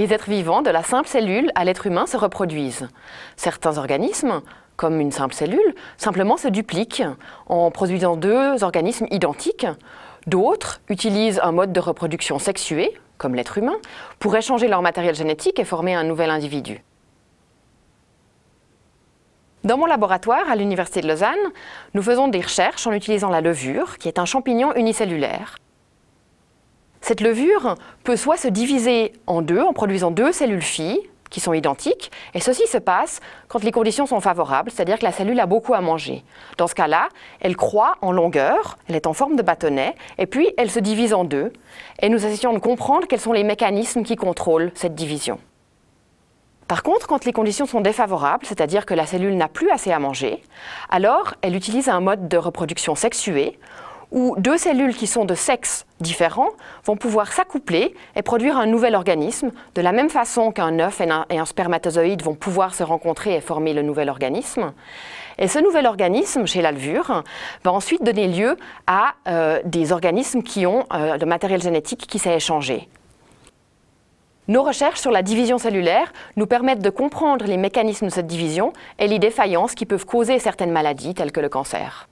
Les êtres vivants, de la simple cellule à l'être humain, se reproduisent. Certains organismes, comme une simple cellule, simplement se dupliquent en produisant deux organismes identiques. D'autres utilisent un mode de reproduction sexuée, comme l'être humain, pour échanger leur matériel génétique et former un nouvel individu. Dans mon laboratoire à l'Université de Lausanne, nous faisons des recherches en utilisant la levure, qui est un champignon unicellulaire. Cette levure peut soit se diviser en deux en produisant deux cellules filles qui sont identiques, et ceci se passe quand les conditions sont favorables, c'est-à-dire que la cellule a beaucoup à manger. Dans ce cas-là, elle croît en longueur, elle est en forme de bâtonnet, et puis elle se divise en deux, et nous essayons de comprendre quels sont les mécanismes qui contrôlent cette division. Par contre, quand les conditions sont défavorables, c'est-à-dire que la cellule n'a plus assez à manger, alors elle utilise un mode de reproduction sexuée où deux cellules qui sont de sexe différents vont pouvoir s'accoupler et produire un nouvel organisme, de la même façon qu'un œuf et un, spermatozoïde vont pouvoir se rencontrer et former le nouvel organisme. Et ce nouvel organisme, chez la levure, va ensuite donner lieu à euh, des organismes qui ont euh, le matériel génétique qui s'est échangé. Nos recherches sur la division cellulaire nous permettent de comprendre les mécanismes de cette division et les défaillances qui peuvent causer certaines maladies telles que le cancer.